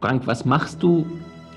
Frank, was machst du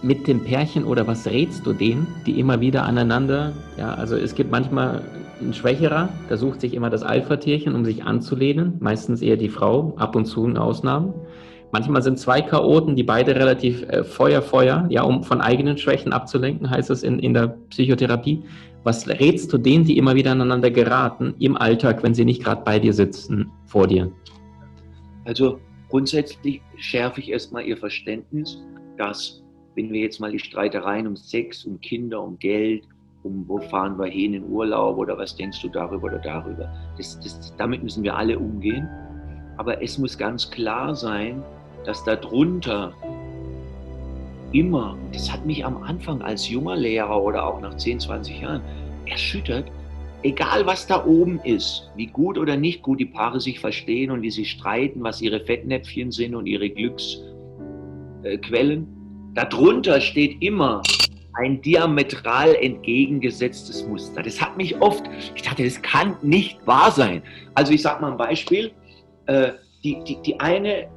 mit dem Pärchen oder was rätst du denen, die immer wieder aneinander, ja, also es gibt manchmal ein Schwächerer, der sucht sich immer das Alpha-Tierchen, um sich anzulehnen, meistens eher die Frau, ab und zu eine Ausnahme. Manchmal sind zwei Chaoten, die beide relativ äh, Feuer, Feuer, ja, um von eigenen Schwächen abzulenken, heißt es in, in der Psychotherapie. Was rätst du denen, die immer wieder aneinander geraten im Alltag, wenn sie nicht gerade bei dir sitzen, vor dir? Also grundsätzlich schärfe ich erstmal ihr Verständnis, dass wenn wir jetzt mal die Streitereien um Sex, um Kinder, um Geld, um wo fahren wir hin in Urlaub oder was denkst du darüber oder darüber, das, das, damit müssen wir alle umgehen. Aber es muss ganz klar sein, dass darunter immer, das hat mich am Anfang als junger Lehrer oder auch nach 10, 20 Jahren erschüttert, egal was da oben ist, wie gut oder nicht gut die Paare sich verstehen und wie sie streiten, was ihre Fettnäpfchen sind und ihre Glücksquellen, darunter steht immer ein diametral entgegengesetztes Muster. Das hat mich oft, ich dachte, das kann nicht wahr sein. Also ich sage mal ein Beispiel, äh, die, die, die eine,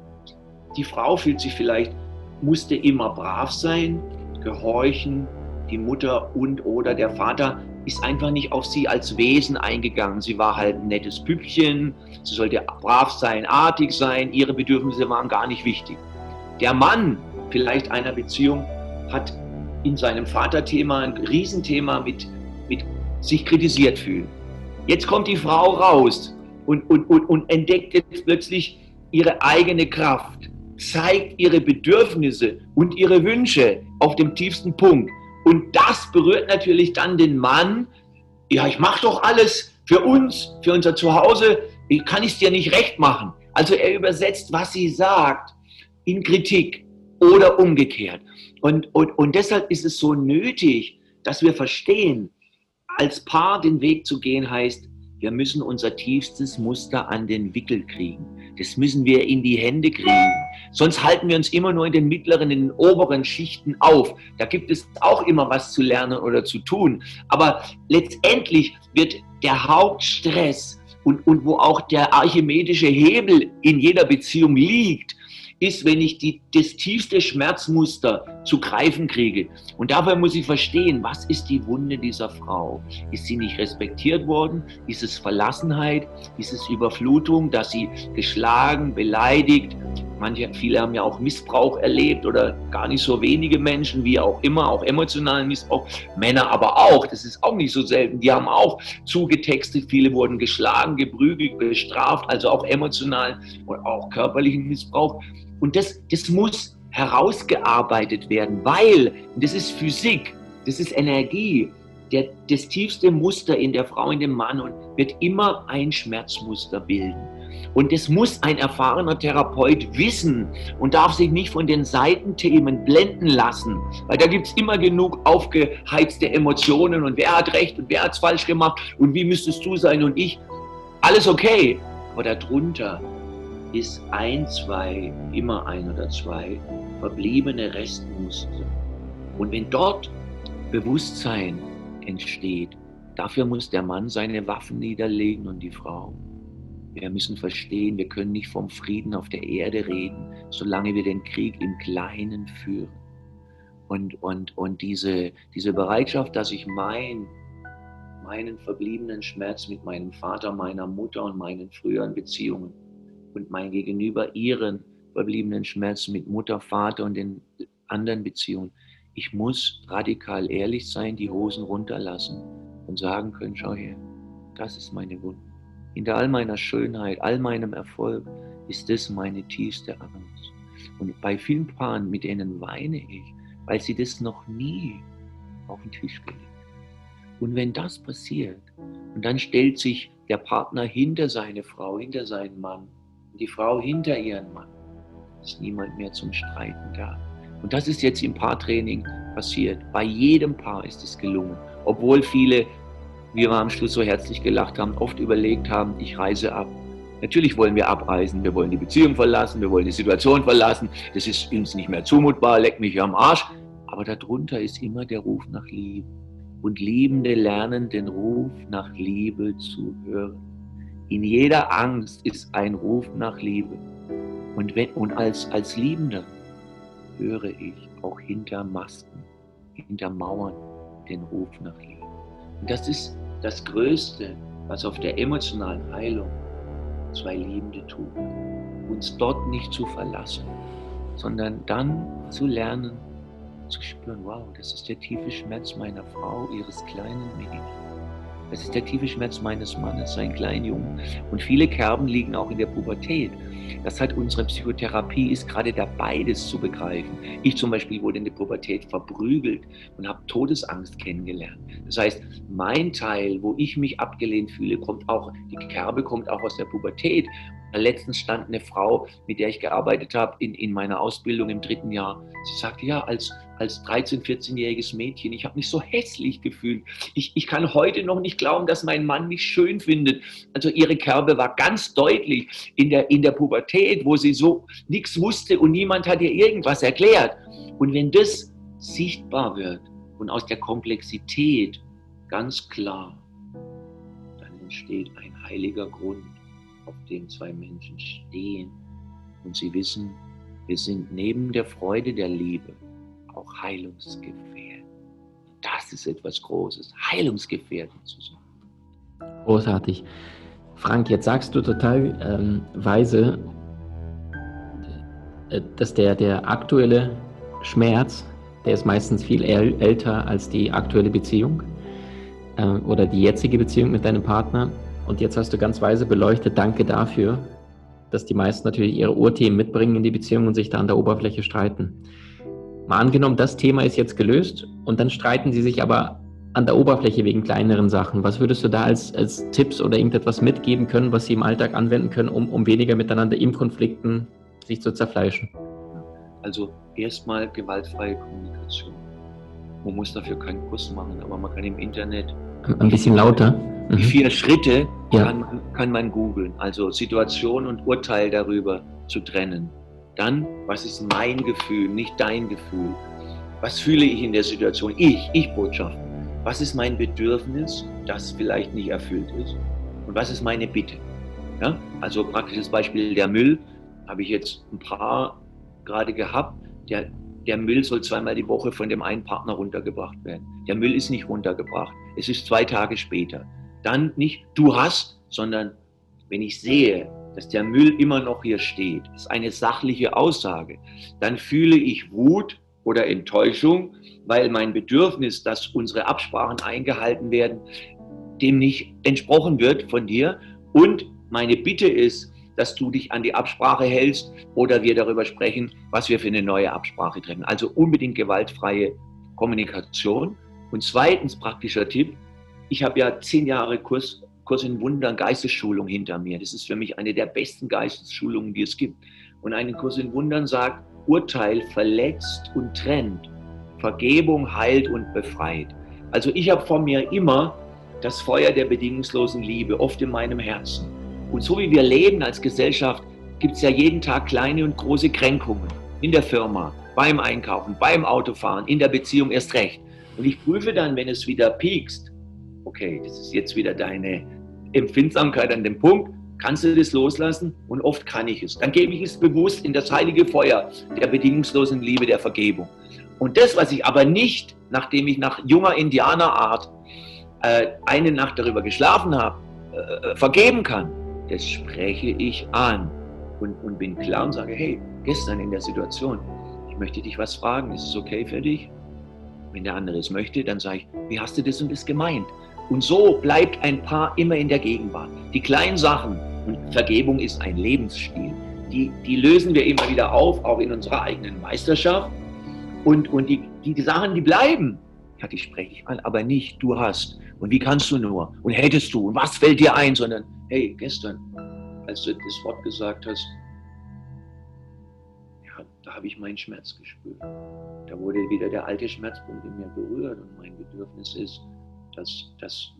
die Frau fühlt sich vielleicht, musste immer brav sein, gehorchen, die Mutter und oder der Vater ist einfach nicht auf sie als Wesen eingegangen. Sie war halt ein nettes Püppchen, sie sollte brav sein, artig sein, ihre Bedürfnisse waren gar nicht wichtig. Der Mann vielleicht einer Beziehung hat in seinem Vaterthema ein Riesenthema mit, mit sich kritisiert fühlen. Jetzt kommt die Frau raus und, und, und, und entdeckt jetzt plötzlich ihre eigene Kraft, zeigt ihre Bedürfnisse und ihre Wünsche auf dem tiefsten Punkt. Und das berührt natürlich dann den Mann. Ja, ich mache doch alles für uns, für unser Zuhause. Ich kann es dir nicht recht machen. Also er übersetzt, was sie sagt, in Kritik oder umgekehrt. Und, und, und deshalb ist es so nötig, dass wir verstehen, als Paar den Weg zu gehen heißt, wir müssen unser tiefstes Muster an den Wickel kriegen. Das müssen wir in die Hände kriegen. Sonst halten wir uns immer nur in den mittleren, in den oberen Schichten auf. Da gibt es auch immer was zu lernen oder zu tun. Aber letztendlich wird der Hauptstress und, und wo auch der archimedische Hebel in jeder Beziehung liegt, ist, wenn ich die, das tiefste Schmerzmuster zu greifen kriege. Und dabei muss ich verstehen, was ist die Wunde dieser Frau? Ist sie nicht respektiert worden? Ist es Verlassenheit? Ist es Überflutung, dass sie geschlagen, beleidigt? Manche, viele haben ja auch Missbrauch erlebt oder gar nicht so wenige Menschen, wie auch immer, auch emotionalen Missbrauch. Männer aber auch, das ist auch nicht so selten. Die haben auch zugetextet, viele wurden geschlagen, geprügelt, bestraft, also auch emotional und auch körperlichen Missbrauch. Und das, das muss herausgearbeitet werden, weil, das ist Physik, das ist Energie, der, das tiefste Muster in der Frau, in dem Mann und wird immer ein Schmerzmuster bilden. Und das muss ein erfahrener Therapeut wissen und darf sich nicht von den Seitenthemen blenden lassen, weil da gibt es immer genug aufgeheizte Emotionen und wer hat recht und wer hat es falsch gemacht und wie müsstest du sein und ich. Alles okay, aber darunter ist ein, zwei, immer ein oder zwei verbliebene Restmuster. Und wenn dort Bewusstsein entsteht, dafür muss der Mann seine Waffen niederlegen und die Frau. Wir müssen verstehen, wir können nicht vom Frieden auf der Erde reden, solange wir den Krieg im Kleinen führen. Und, und, und diese, diese Bereitschaft, dass ich mein, meinen verbliebenen Schmerz mit meinem Vater, meiner Mutter und meinen früheren Beziehungen und mein Gegenüber ihren verbliebenen Schmerz mit Mutter, Vater und den anderen Beziehungen. Ich muss radikal ehrlich sein, die Hosen runterlassen und sagen können, schau her, das ist meine Wunde. Hinter all meiner Schönheit, all meinem Erfolg ist das meine tiefste Angst. Und bei vielen Paaren, mit denen weine ich, weil sie das noch nie auf den Tisch gelegt haben. Und wenn das passiert, und dann stellt sich der Partner hinter seine Frau, hinter seinen Mann, die Frau hinter ihren Mann, ist niemand mehr zum Streiten da. Und das ist jetzt im Paartraining passiert. Bei jedem Paar ist es gelungen. Obwohl viele, wir am Schluss so herzlich gelacht haben, oft überlegt haben, ich reise ab. Natürlich wollen wir abreisen, wir wollen die Beziehung verlassen, wir wollen die Situation verlassen. Das ist uns nicht mehr zumutbar, leck mich am Arsch. Aber darunter ist immer der Ruf nach Liebe. Und Liebende lernen den Ruf nach Liebe zu hören. In jeder Angst ist ein Ruf nach Liebe. Und, wenn, und als, als Liebender höre ich auch hinter Masken, hinter Mauern den Ruf nach Liebe. Und das ist das Größte, was auf der emotionalen Heilung zwei Liebende tun. Uns dort nicht zu verlassen, sondern dann zu lernen, zu spüren, wow, das ist der tiefe Schmerz meiner Frau, ihres kleinen Mädchens. Das ist der tiefe Schmerz meines Mannes, sein kleinen Jungen. Und viele Kerben liegen auch in der Pubertät. Das hat unsere Psychotherapie ist gerade da beides zu begreifen. Ich zum Beispiel wurde in der Pubertät verprügelt und habe Todesangst kennengelernt. Das heißt, mein Teil, wo ich mich abgelehnt fühle, kommt auch, die Kerbe kommt auch aus der Pubertät. Letztens stand eine Frau, mit der ich gearbeitet habe, in, in meiner Ausbildung im dritten Jahr. Sie sagte, ja, als, als 13-, 14-jähriges Mädchen, ich habe mich so hässlich gefühlt. Ich, ich kann heute noch nicht glauben, dass mein Mann mich schön findet. Also ihre Kerbe war ganz deutlich in der, in der Pubertät, wo sie so nichts wusste und niemand hat ihr irgendwas erklärt. Und wenn das sichtbar wird und aus der Komplexität ganz klar, dann entsteht ein heiliger Grund auf dem zwei Menschen stehen und sie wissen, wir sind neben der Freude der Liebe auch Heilungsgefährten. Das ist etwas Großes, Heilungsgefährten zu sein. Großartig. Frank, jetzt sagst du total ähm, weise, äh, dass der, der aktuelle Schmerz, der ist meistens viel älter als die aktuelle Beziehung äh, oder die jetzige Beziehung mit deinem Partner. Und jetzt hast du ganz weise beleuchtet, danke dafür, dass die meisten natürlich ihre Urthemen mitbringen in die Beziehung und sich da an der Oberfläche streiten. Mal angenommen, das Thema ist jetzt gelöst und dann streiten sie sich aber an der Oberfläche wegen kleineren Sachen. Was würdest du da als, als Tipps oder irgendetwas mitgeben können, was sie im Alltag anwenden können, um, um weniger miteinander im Konflikten sich zu zerfleischen? Also erstmal gewaltfreie Kommunikation. Man muss dafür keinen Kurs machen, aber man kann im Internet. Ein bisschen lauter. Die mhm. vier Schritte ja. kann, kann man googeln, also Situation und Urteil darüber zu trennen. Dann, was ist mein Gefühl, nicht dein Gefühl? Was fühle ich in der Situation? Ich, ich Botschaft. Was ist mein Bedürfnis, das vielleicht nicht erfüllt ist? Und was ist meine Bitte? Ja? Also praktisches Beispiel der Müll habe ich jetzt ein paar gerade gehabt. Der, der Müll soll zweimal die Woche von dem einen Partner runtergebracht werden. Der Müll ist nicht runtergebracht. Es ist zwei Tage später dann nicht du hast, sondern wenn ich sehe, dass der Müll immer noch hier steht, ist eine sachliche Aussage, dann fühle ich Wut oder Enttäuschung, weil mein Bedürfnis, dass unsere Absprachen eingehalten werden, dem nicht entsprochen wird von dir. Und meine Bitte ist, dass du dich an die Absprache hältst oder wir darüber sprechen, was wir für eine neue Absprache treffen. Also unbedingt gewaltfreie Kommunikation. Und zweitens praktischer Tipp, ich habe ja zehn Jahre Kurs, Kurs in Wundern, Geistesschulung hinter mir. Das ist für mich eine der besten Geistesschulungen, die es gibt. Und einen Kurs in Wundern sagt, Urteil verletzt und trennt, Vergebung heilt und befreit. Also ich habe vor mir immer das Feuer der bedingungslosen Liebe, oft in meinem Herzen. Und so wie wir leben als Gesellschaft, gibt es ja jeden Tag kleine und große Kränkungen. In der Firma, beim Einkaufen, beim Autofahren, in der Beziehung erst recht. Und ich prüfe dann, wenn es wieder piekst, okay, das ist jetzt wieder deine Empfindsamkeit an dem Punkt, kannst du das loslassen? Und oft kann ich es. Dann gebe ich es bewusst in das heilige Feuer der bedingungslosen Liebe, der Vergebung. Und das, was ich aber nicht, nachdem ich nach junger Indianerart äh, eine Nacht darüber geschlafen habe, äh, vergeben kann, das spreche ich an und, und bin klar und sage, hey, gestern in der Situation, ich möchte dich was fragen, ist es okay für dich? Wenn der andere es möchte, dann sage ich, wie hast du das und das gemeint? Und so bleibt ein Paar immer in der Gegenwart. Die kleinen Sachen, und Vergebung ist ein Lebensstil, die, die lösen wir immer wieder auf, auch in unserer eigenen Meisterschaft. Und, und die, die, die Sachen, die bleiben, ja, die spreche ich an, aber nicht, du hast. Und wie kannst du nur? Und hättest du? Und was fällt dir ein? Sondern, hey, gestern, als du das Wort gesagt hast, ja, da habe ich meinen Schmerz gespürt. Da wurde wieder der alte Schmerzpunkt in mir berührt und mein Bedürfnis ist, dass, dass,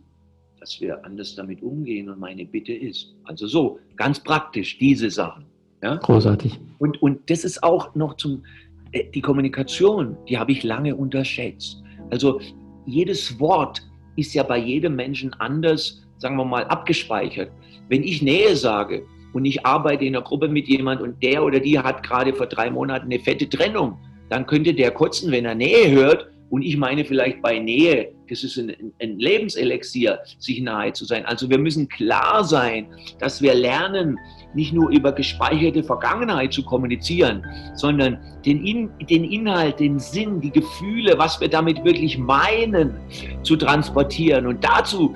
dass wir anders damit umgehen und meine Bitte ist. Also so, ganz praktisch, diese Sachen. Ja? Großartig. Und, und das ist auch noch zum, äh, die Kommunikation, die habe ich lange unterschätzt. Also jedes Wort ist ja bei jedem Menschen anders, sagen wir mal, abgespeichert. Wenn ich Nähe sage und ich arbeite in einer Gruppe mit jemand und der oder die hat gerade vor drei Monaten eine fette Trennung, dann könnte der kurzen, wenn er Nähe hört, und ich meine vielleicht bei Nähe, das ist ein, ein, Lebenselixier, sich nahe zu sein. Also wir müssen klar sein, dass wir lernen, nicht nur über gespeicherte Vergangenheit zu kommunizieren, sondern den, In, den Inhalt, den Sinn, die Gefühle, was wir damit wirklich meinen, zu transportieren und dazu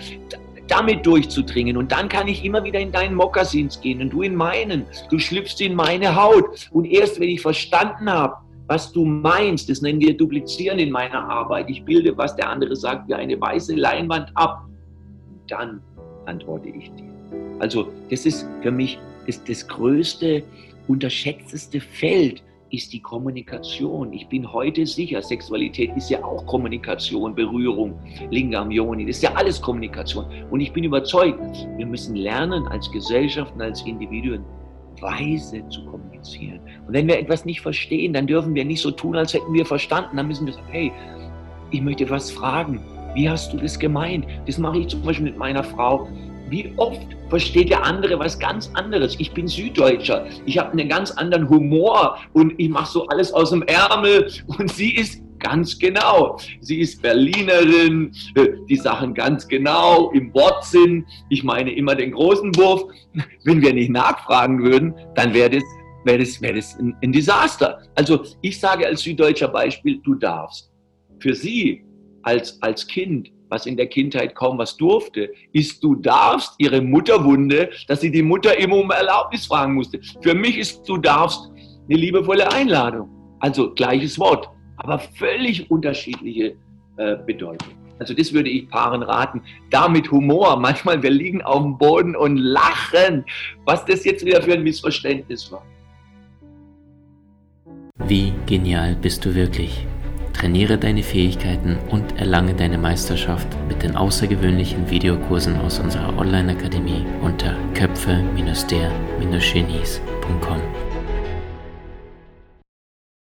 damit durchzudringen. Und dann kann ich immer wieder in deinen Mokassins gehen und du in meinen. Du schlüpfst in meine Haut. Und erst wenn ich verstanden habe, was du meinst, das nennen wir Duplizieren in meiner Arbeit. Ich bilde, was der andere sagt, wie eine weiße Leinwand ab. Dann antworte ich dir. Also das ist für mich das, das größte, unterschätzteste Feld, ist die Kommunikation. Ich bin heute sicher, Sexualität ist ja auch Kommunikation, Berührung, Lingam, Yoni, das ist ja alles Kommunikation. Und ich bin überzeugt, wir müssen lernen als Gesellschaften, als Individuen, weise zu kommunizieren. Und wenn wir etwas nicht verstehen, dann dürfen wir nicht so tun, als hätten wir verstanden. Dann müssen wir sagen, hey, ich möchte was fragen. Wie hast du das gemeint? Das mache ich zum Beispiel mit meiner Frau. Wie oft versteht der andere was ganz anderes? Ich bin Süddeutscher. Ich habe einen ganz anderen Humor und ich mache so alles aus dem Ärmel. Und sie ist ganz genau. Sie ist Berlinerin, äh, die Sachen ganz genau im Wortsinn. Ich meine immer den großen Wurf. Wenn wir nicht nachfragen würden, dann wäre das, wär das, wär das ein, ein Desaster. Also ich sage als Süddeutscher Beispiel, du darfst. Für sie als, als Kind was in der Kindheit kaum was durfte, ist, du darfst ihre Mutterwunde, dass sie die Mutter immer um Erlaubnis fragen musste. Für mich ist, du darfst eine liebevolle Einladung. Also gleiches Wort aber völlig unterschiedliche äh, Bedeutung. Also das würde ich Paaren raten. Da mit Humor. Manchmal, wir liegen auf dem Boden und lachen, was das jetzt wieder für ein Missverständnis war. Wie genial bist du wirklich? Trainiere deine Fähigkeiten und erlange deine Meisterschaft mit den außergewöhnlichen Videokursen aus unserer Online-Akademie unter köpfe-der-genies.com.